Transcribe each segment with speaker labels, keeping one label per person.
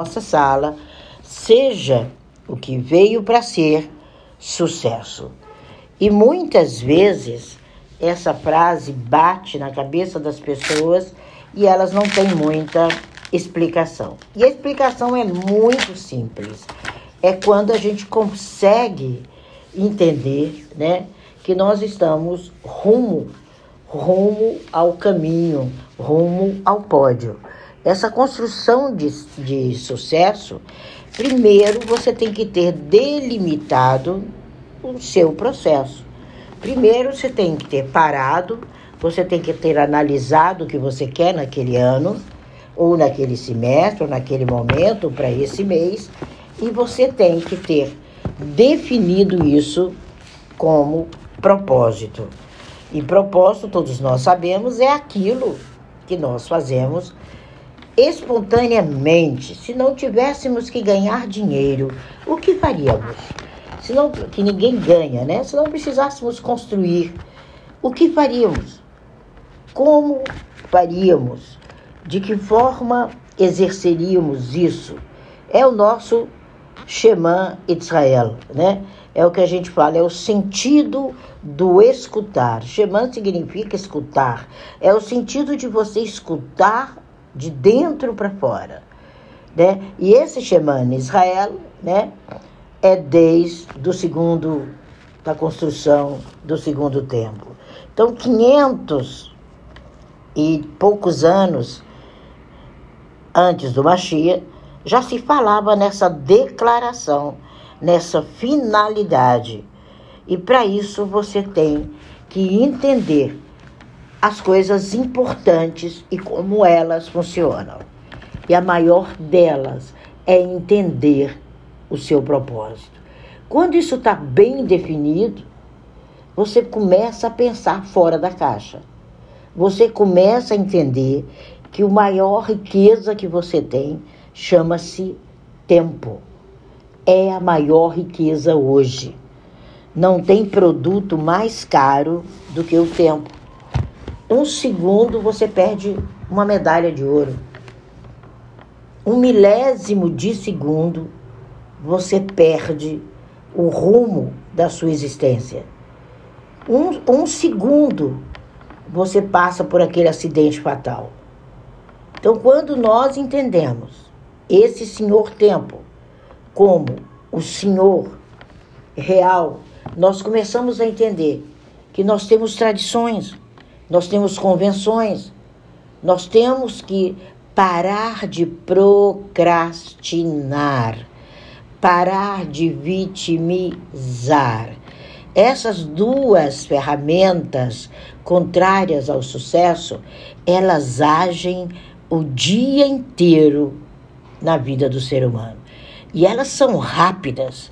Speaker 1: nossa sala seja o que veio para ser sucesso. E muitas vezes essa frase bate na cabeça das pessoas e elas não têm muita explicação. E a explicação é muito simples. É quando a gente consegue entender, né, que nós estamos rumo rumo ao caminho, rumo ao pódio. Essa construção de, de sucesso, primeiro você tem que ter delimitado o seu processo. Primeiro você tem que ter parado, você tem que ter analisado o que você quer naquele ano, ou naquele semestre, ou naquele momento, para esse mês, e você tem que ter definido isso como propósito. E propósito, todos nós sabemos, é aquilo que nós fazemos espontaneamente. Se não tivéssemos que ganhar dinheiro, o que faríamos? Se não, que ninguém ganha, né? Se não precisássemos construir, o que faríamos? Como faríamos? De que forma exerceríamos isso? É o nosso Shema Israel, né? É o que a gente fala, é o sentido do escutar. Shema significa escutar. É o sentido de você escutar de dentro para fora, né? E esse Shema em Israel, né, é desde do segundo da construção do segundo templo. Então, 500 e poucos anos antes do Mashiach, já se falava nessa declaração, nessa finalidade. E para isso você tem que entender as coisas importantes e como elas funcionam. E a maior delas é entender o seu propósito. Quando isso está bem definido, você começa a pensar fora da caixa. Você começa a entender que o maior riqueza que você tem chama-se tempo. É a maior riqueza hoje. Não tem produto mais caro do que o tempo. Um segundo você perde uma medalha de ouro. Um milésimo de segundo você perde o rumo da sua existência. Um, um segundo você passa por aquele acidente fatal. Então, quando nós entendemos esse Senhor Tempo como o Senhor real, nós começamos a entender que nós temos tradições, nós temos convenções, nós temos que parar de procrastinar, parar de vitimizar. Essas duas ferramentas contrárias ao sucesso, elas agem o dia inteiro na vida do ser humano. E elas são rápidas,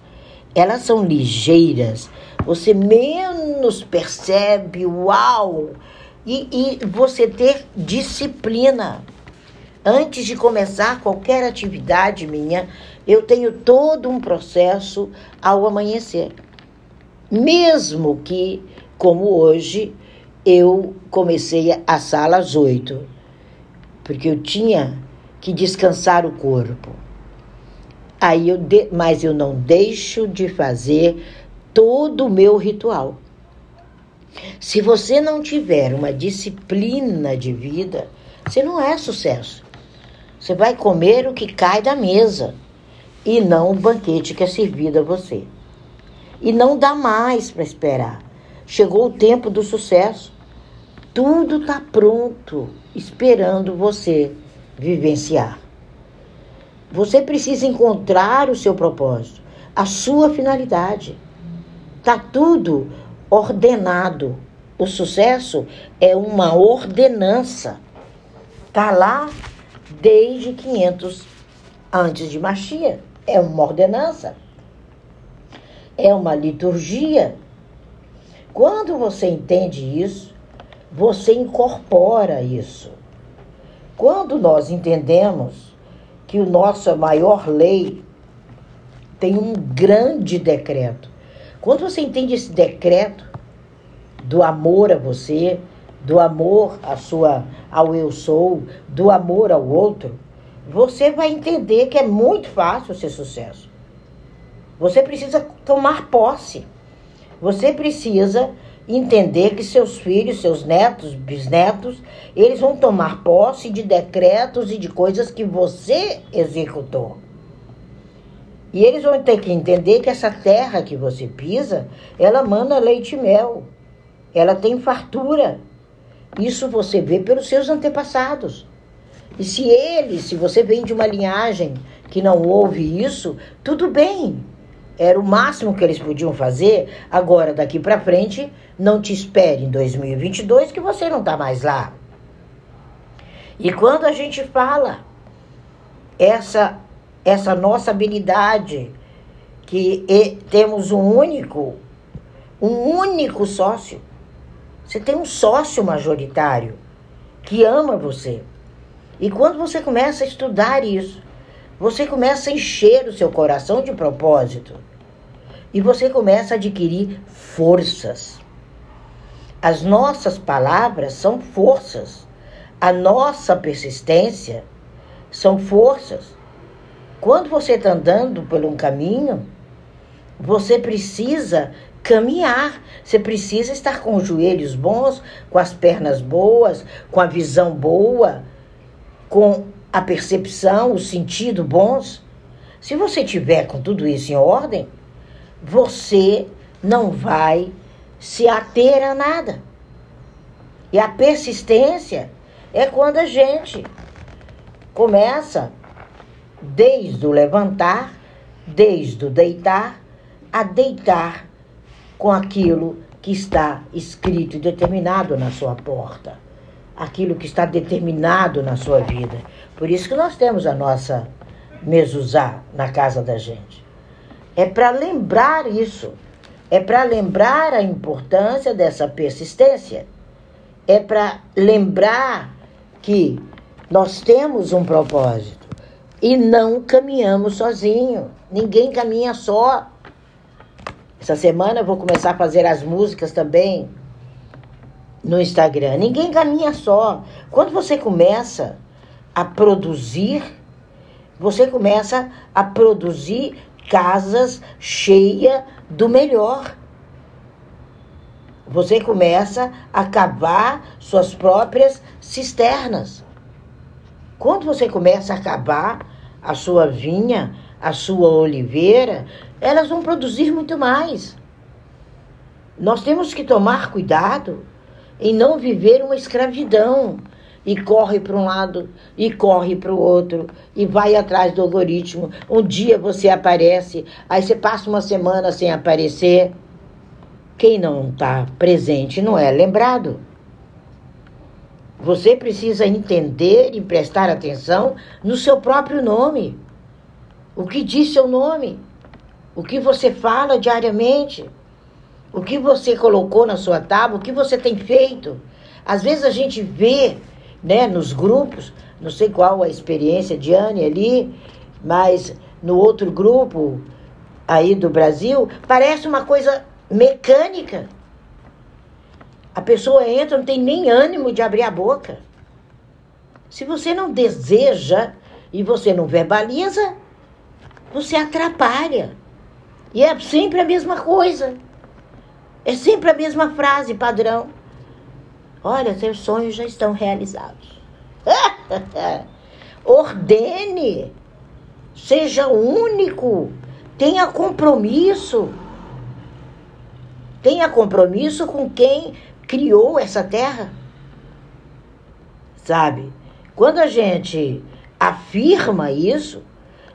Speaker 1: elas são ligeiras, você menos percebe, uau! E, e você ter disciplina. Antes de começar qualquer atividade minha, eu tenho todo um processo ao amanhecer. Mesmo que, como hoje, eu comecei a sala às oito, porque eu tinha que descansar o corpo. Aí eu de, mas eu não deixo de fazer todo o meu ritual. Se você não tiver uma disciplina de vida, você não é sucesso. Você vai comer o que cai da mesa e não o banquete que é servido a você. E não dá mais para esperar. Chegou o tempo do sucesso. Tudo está pronto, esperando você vivenciar. Você precisa encontrar o seu propósito, a sua finalidade. Tá tudo ordenado. O sucesso é uma ordenança. Tá lá desde 500 antes de Machia. É uma ordenança. É uma liturgia. Quando você entende isso, você incorpora isso. Quando nós entendemos que o nossa maior lei tem um grande decreto, quando você entende esse decreto do amor a você, do amor à sua, ao eu sou, do amor ao outro, você vai entender que é muito fácil ser sucesso. Você precisa tomar posse. Você precisa entender que seus filhos, seus netos, bisnetos, eles vão tomar posse de decretos e de coisas que você executou. E eles vão ter que entender que essa terra que você pisa, ela manda leite e mel. Ela tem fartura. Isso você vê pelos seus antepassados. E se eles, se você vem de uma linhagem que não houve isso, tudo bem. Era o máximo que eles podiam fazer. Agora, daqui para frente, não te espere em 2022 que você não está mais lá. E quando a gente fala essa essa nossa habilidade que temos um único um único sócio. Você tem um sócio majoritário que ama você. E quando você começa a estudar isso, você começa a encher o seu coração de propósito. E você começa a adquirir forças. As nossas palavras são forças. A nossa persistência são forças. Quando você está andando por um caminho, você precisa caminhar. Você precisa estar com os joelhos bons, com as pernas boas, com a visão boa, com a percepção, o sentido bons. Se você tiver com tudo isso em ordem, você não vai se ater a nada. E a persistência é quando a gente começa desde o levantar, desde o deitar, a deitar com aquilo que está escrito e determinado na sua porta, aquilo que está determinado na sua vida. Por isso que nós temos a nossa mezuzá na casa da gente. É para lembrar isso, é para lembrar a importância dessa persistência, é para lembrar que nós temos um propósito e não caminhamos sozinho. Ninguém caminha só. Essa semana eu vou começar a fazer as músicas também no Instagram. Ninguém caminha só. Quando você começa a produzir, você começa a produzir casas cheias do melhor. Você começa a cavar suas próprias cisternas. Quando você começa a acabar a sua vinha, a sua oliveira, elas vão produzir muito mais. Nós temos que tomar cuidado em não viver uma escravidão e corre para um lado e corre para o outro e vai atrás do algoritmo. Um dia você aparece, aí você passa uma semana sem aparecer. Quem não está presente não é lembrado. Você precisa entender e prestar atenção no seu próprio nome. O que diz seu nome? O que você fala diariamente? O que você colocou na sua tábua? O que você tem feito? Às vezes a gente vê, né, nos grupos, não sei qual a experiência de Anne ali, mas no outro grupo aí do Brasil, parece uma coisa mecânica. A pessoa entra, não tem nem ânimo de abrir a boca. Se você não deseja e você não verbaliza, você atrapalha. E é sempre a mesma coisa. É sempre a mesma frase padrão. Olha, seus sonhos já estão realizados. Ordene. Seja único. Tenha compromisso. Tenha compromisso com quem criou essa terra. Sabe? Quando a gente afirma isso,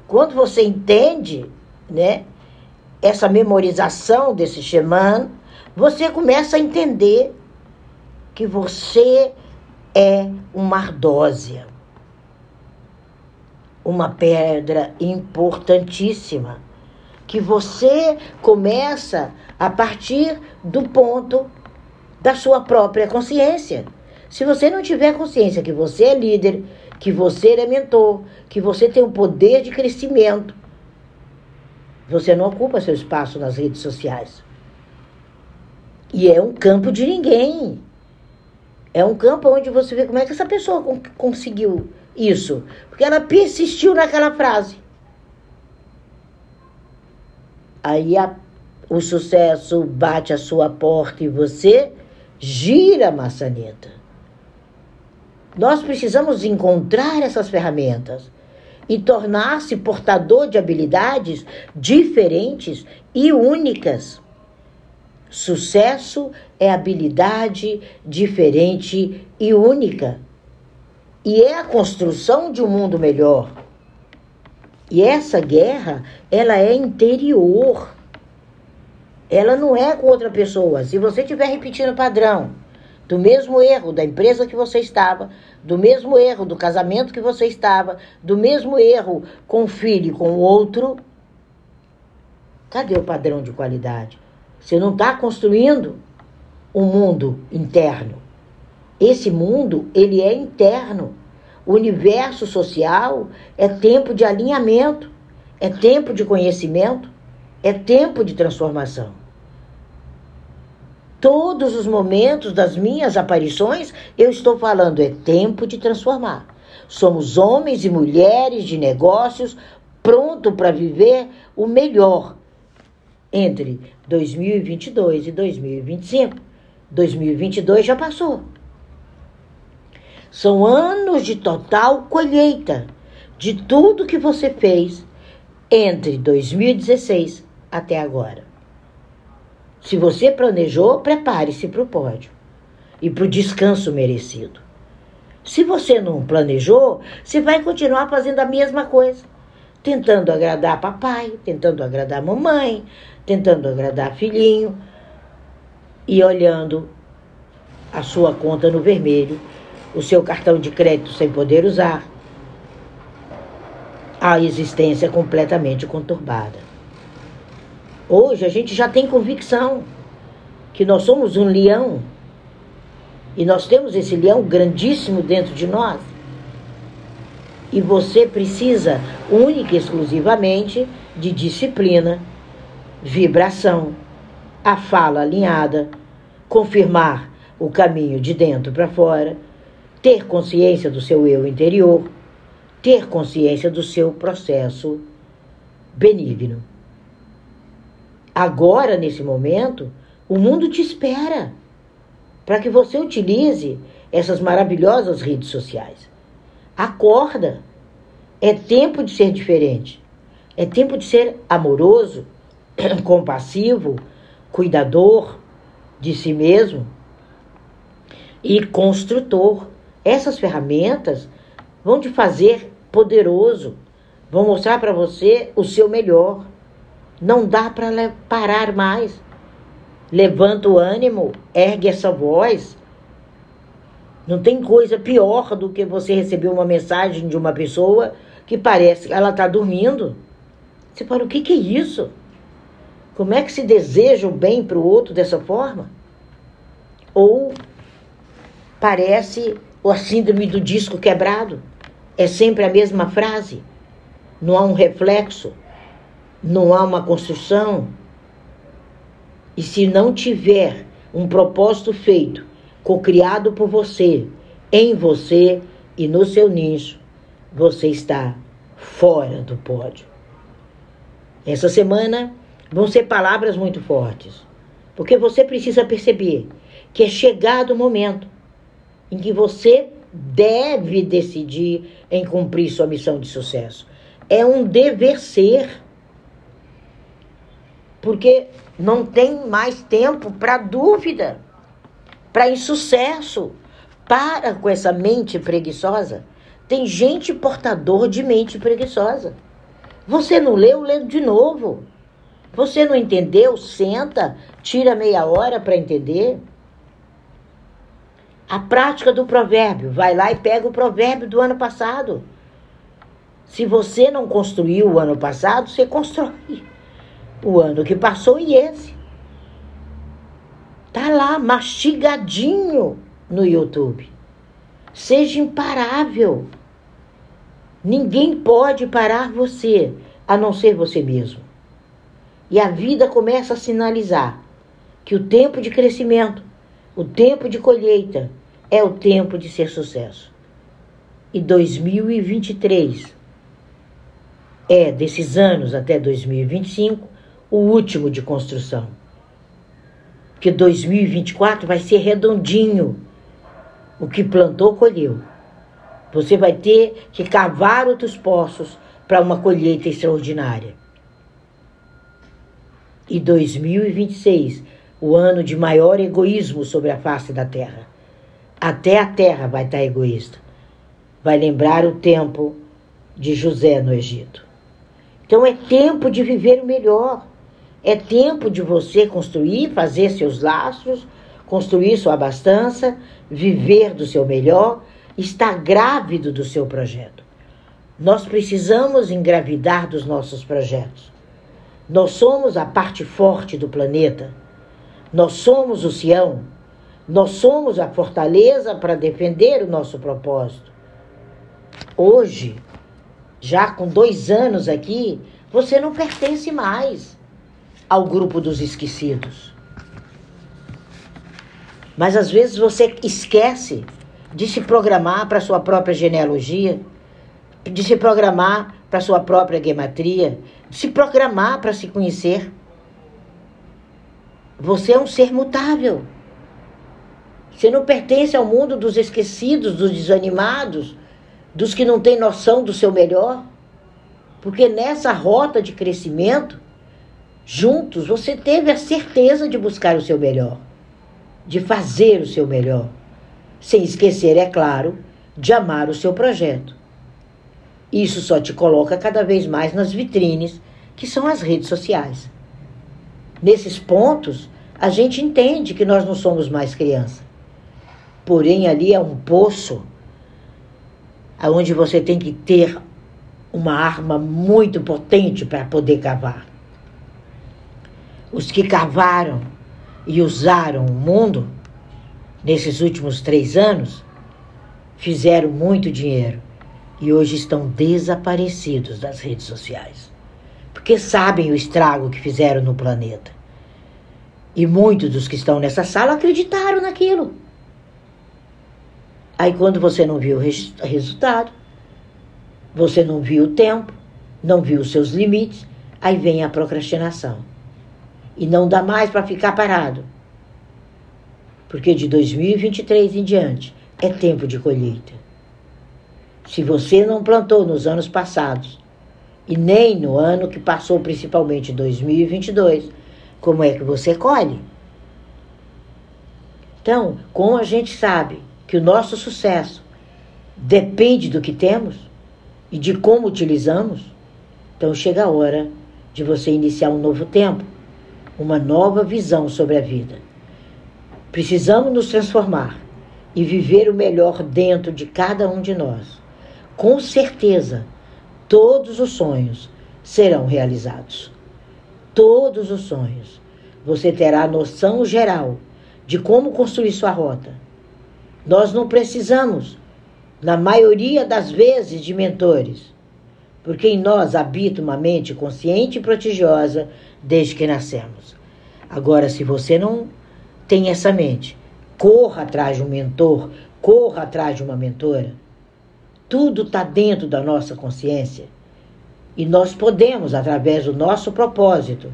Speaker 1: quando você entende, né, essa memorização desse Sheman, você começa a entender que você é uma ardósia, uma pedra importantíssima, que você começa a partir do ponto da sua própria consciência. Se você não tiver consciência que você é líder, que você é mentor, que você tem um poder de crescimento, você não ocupa seu espaço nas redes sociais. E é um campo de ninguém. É um campo onde você vê como é que essa pessoa conseguiu isso? Porque ela persistiu naquela frase. Aí a, o sucesso bate a sua porta e você gira maçaneta. Nós precisamos encontrar essas ferramentas e tornar-se portador de habilidades diferentes e únicas. Sucesso é habilidade diferente e única. E é a construção de um mundo melhor. E essa guerra, ela é interior. Ela não é com outra pessoa. Se você estiver repetindo o padrão do mesmo erro da empresa que você estava, do mesmo erro do casamento que você estava, do mesmo erro com o filho com o outro, cadê o padrão de qualidade? Você não está construindo um mundo interno. Esse mundo, ele é interno. O universo social é tempo de alinhamento, é tempo de conhecimento, é tempo de transformação. Todos os momentos das minhas aparições, eu estou falando, é tempo de transformar. Somos homens e mulheres de negócios prontos para viver o melhor entre 2022 e 2025. 2022 já passou. São anos de total colheita de tudo que você fez entre 2016 até agora. Se você planejou, prepare-se para o pódio e para o descanso merecido. Se você não planejou, você vai continuar fazendo a mesma coisa, tentando agradar papai, tentando agradar mamãe, tentando agradar filhinho e olhando a sua conta no vermelho o seu cartão de crédito sem poder usar, a existência completamente conturbada. Hoje a gente já tem convicção que nós somos um leão e nós temos esse leão grandíssimo dentro de nós. E você precisa única e exclusivamente de disciplina, vibração, a fala alinhada, confirmar o caminho de dentro para fora ter consciência do seu eu interior, ter consciência do seu processo benigno. Agora, nesse momento, o mundo te espera para que você utilize essas maravilhosas redes sociais. Acorda! É tempo de ser diferente. É tempo de ser amoroso, compassivo, cuidador de si mesmo e construtor essas ferramentas vão te fazer poderoso, vão mostrar para você o seu melhor. Não dá para parar mais. Levanta o ânimo, ergue essa voz. Não tem coisa pior do que você receber uma mensagem de uma pessoa que parece que ela está dormindo. Você fala, o que, que é isso? Como é que se deseja o bem para o outro dessa forma? Ou parece a síndrome do disco quebrado. É sempre a mesma frase. Não há um reflexo, não há uma construção. E se não tiver um propósito feito, co-criado por você, em você e no seu nicho, você está fora do pódio. Essa semana vão ser palavras muito fortes, porque você precisa perceber que é chegado o momento em que você deve decidir em cumprir sua missão de sucesso. É um dever ser. Porque não tem mais tempo para dúvida, para insucesso. Para com essa mente preguiçosa. Tem gente portador de mente preguiçosa. Você não leu, lê de novo. Você não entendeu? Senta, tira meia hora para entender. A prática do provérbio. Vai lá e pega o provérbio do ano passado. Se você não construiu o ano passado, você constrói o ano que passou e esse. Tá lá mastigadinho no YouTube. Seja imparável. Ninguém pode parar você, a não ser você mesmo. E a vida começa a sinalizar que o tempo de crescimento, o tempo de colheita, é o tempo de ser sucesso. e 2023 é, desses anos até 2025, o último de construção. Que 2024 vai ser redondinho. O que plantou, colheu. Você vai ter que cavar outros poços para uma colheita extraordinária. E 2026, o ano de maior egoísmo sobre a face da terra. Até a terra vai estar egoísta. Vai lembrar o tempo de José no Egito. Então é tempo de viver o melhor. É tempo de você construir, fazer seus laços, construir sua abastança, viver do seu melhor, estar grávido do seu projeto. Nós precisamos engravidar dos nossos projetos. Nós somos a parte forte do planeta. Nós somos o Sião. Nós somos a fortaleza para defender o nosso propósito. Hoje, já com dois anos aqui, você não pertence mais ao grupo dos esquecidos. Mas às vezes você esquece de se programar para sua própria genealogia, de se programar para sua própria gematria, de se programar para se conhecer. Você é um ser mutável. Você não pertence ao mundo dos esquecidos, dos desanimados, dos que não têm noção do seu melhor. Porque nessa rota de crescimento, juntos, você teve a certeza de buscar o seu melhor, de fazer o seu melhor, sem esquecer, é claro, de amar o seu projeto. Isso só te coloca cada vez mais nas vitrines, que são as redes sociais. Nesses pontos, a gente entende que nós não somos mais criança. Porém, ali é um poço onde você tem que ter uma arma muito potente para poder cavar. Os que cavaram e usaram o mundo nesses últimos três anos fizeram muito dinheiro e hoje estão desaparecidos das redes sociais. Porque sabem o estrago que fizeram no planeta. E muitos dos que estão nessa sala acreditaram naquilo. Aí quando você não viu o res resultado, você não viu o tempo, não viu os seus limites, aí vem a procrastinação. E não dá mais para ficar parado. Porque de 2023 em diante é tempo de colheita. Se você não plantou nos anos passados, e nem no ano que passou, principalmente 2022, como é que você colhe? Então, como a gente sabe que o nosso sucesso depende do que temos e de como utilizamos, então chega a hora de você iniciar um novo tempo, uma nova visão sobre a vida. Precisamos nos transformar e viver o melhor dentro de cada um de nós. Com certeza, todos os sonhos serão realizados. Todos os sonhos. Você terá noção geral de como construir sua rota nós não precisamos, na maioria das vezes, de mentores, porque em nós habita uma mente consciente e prodigiosa desde que nascemos. Agora, se você não tem essa mente, corra atrás de um mentor, corra atrás de uma mentora. Tudo está dentro da nossa consciência. E nós podemos, através do nosso propósito,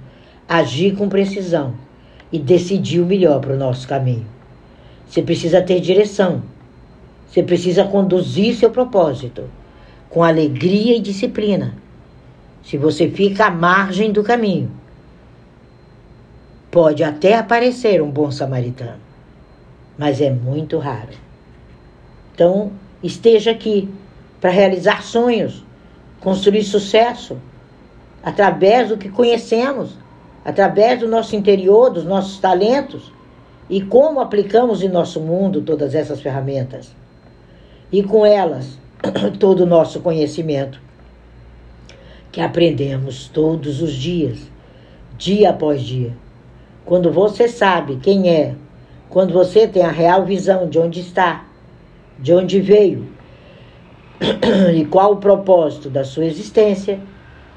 Speaker 1: agir com precisão e decidir o melhor para o nosso caminho. Você precisa ter direção. Você precisa conduzir seu propósito com alegria e disciplina. Se você fica à margem do caminho, pode até aparecer um bom samaritano, mas é muito raro. Então, esteja aqui para realizar sonhos, construir sucesso através do que conhecemos, através do nosso interior, dos nossos talentos e como aplicamos em nosso mundo todas essas ferramentas. E com elas, todo o nosso conhecimento, que aprendemos todos os dias, dia após dia. Quando você sabe quem é, quando você tem a real visão de onde está, de onde veio e qual o propósito da sua existência,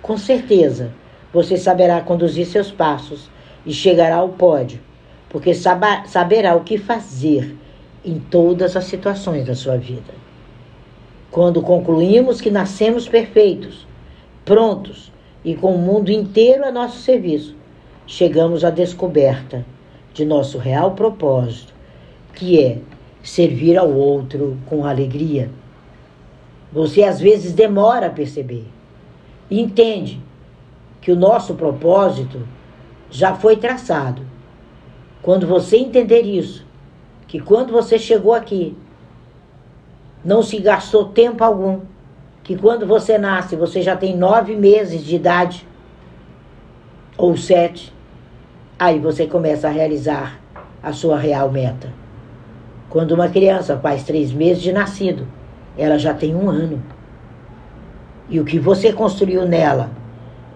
Speaker 1: com certeza você saberá conduzir seus passos e chegará ao pódio porque saberá o que fazer em todas as situações da sua vida. Quando concluímos que nascemos perfeitos, prontos e com o mundo inteiro a nosso serviço, chegamos à descoberta de nosso real propósito, que é servir ao outro com alegria. Você às vezes demora a perceber. Entende que o nosso propósito já foi traçado. Quando você entender isso, que quando você chegou aqui, não se gastou tempo algum, que quando você nasce, você já tem nove meses de idade, ou sete, aí você começa a realizar a sua real meta. Quando uma criança faz três meses de nascido, ela já tem um ano. E o que você construiu nela,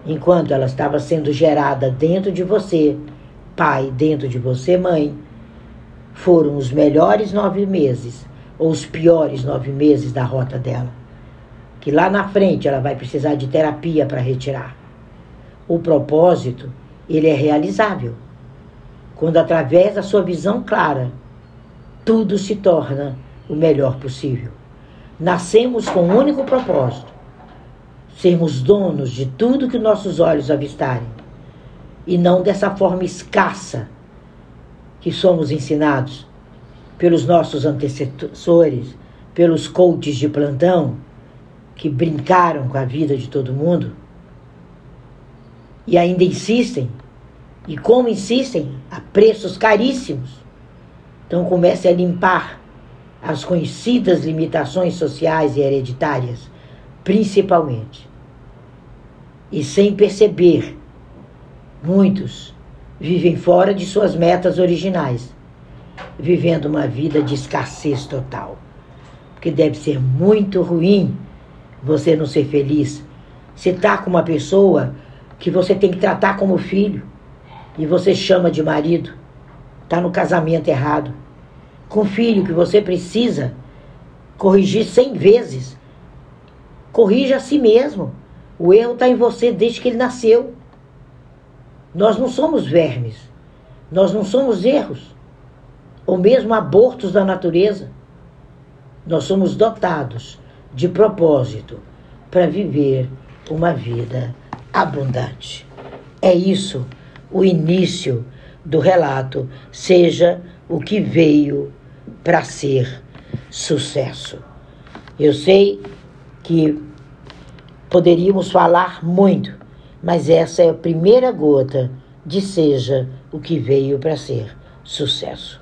Speaker 1: enquanto ela estava sendo gerada dentro de você, pai, dentro de você, mãe, foram os melhores nove meses, ou os piores nove meses da rota dela. Que lá na frente ela vai precisar de terapia para retirar. O propósito, ele é realizável. Quando através da sua visão clara, tudo se torna o melhor possível. Nascemos com um único propósito: sermos donos de tudo que nossos olhos avistarem, e não dessa forma escassa que somos ensinados pelos nossos antecessores, pelos coaches de plantão que brincaram com a vida de todo mundo e ainda insistem, e como insistem, a preços caríssimos. Então comece a limpar as conhecidas limitações sociais e hereditárias, principalmente. E sem perceber, muitos vivem fora de suas metas originais, vivendo uma vida de escassez total. Porque deve ser muito ruim você não ser feliz. Você está com uma pessoa que você tem que tratar como filho e você chama de marido. Está no casamento errado com filho que você precisa corrigir cem vezes. Corrija a si mesmo. O erro está em você desde que ele nasceu. Nós não somos vermes. Nós não somos erros. Ou mesmo abortos da natureza. Nós somos dotados de propósito para viver uma vida abundante. É isso o início do relato, seja o que veio para ser sucesso. Eu sei que poderíamos falar muito, mas essa é a primeira gota de seja o que veio para ser sucesso.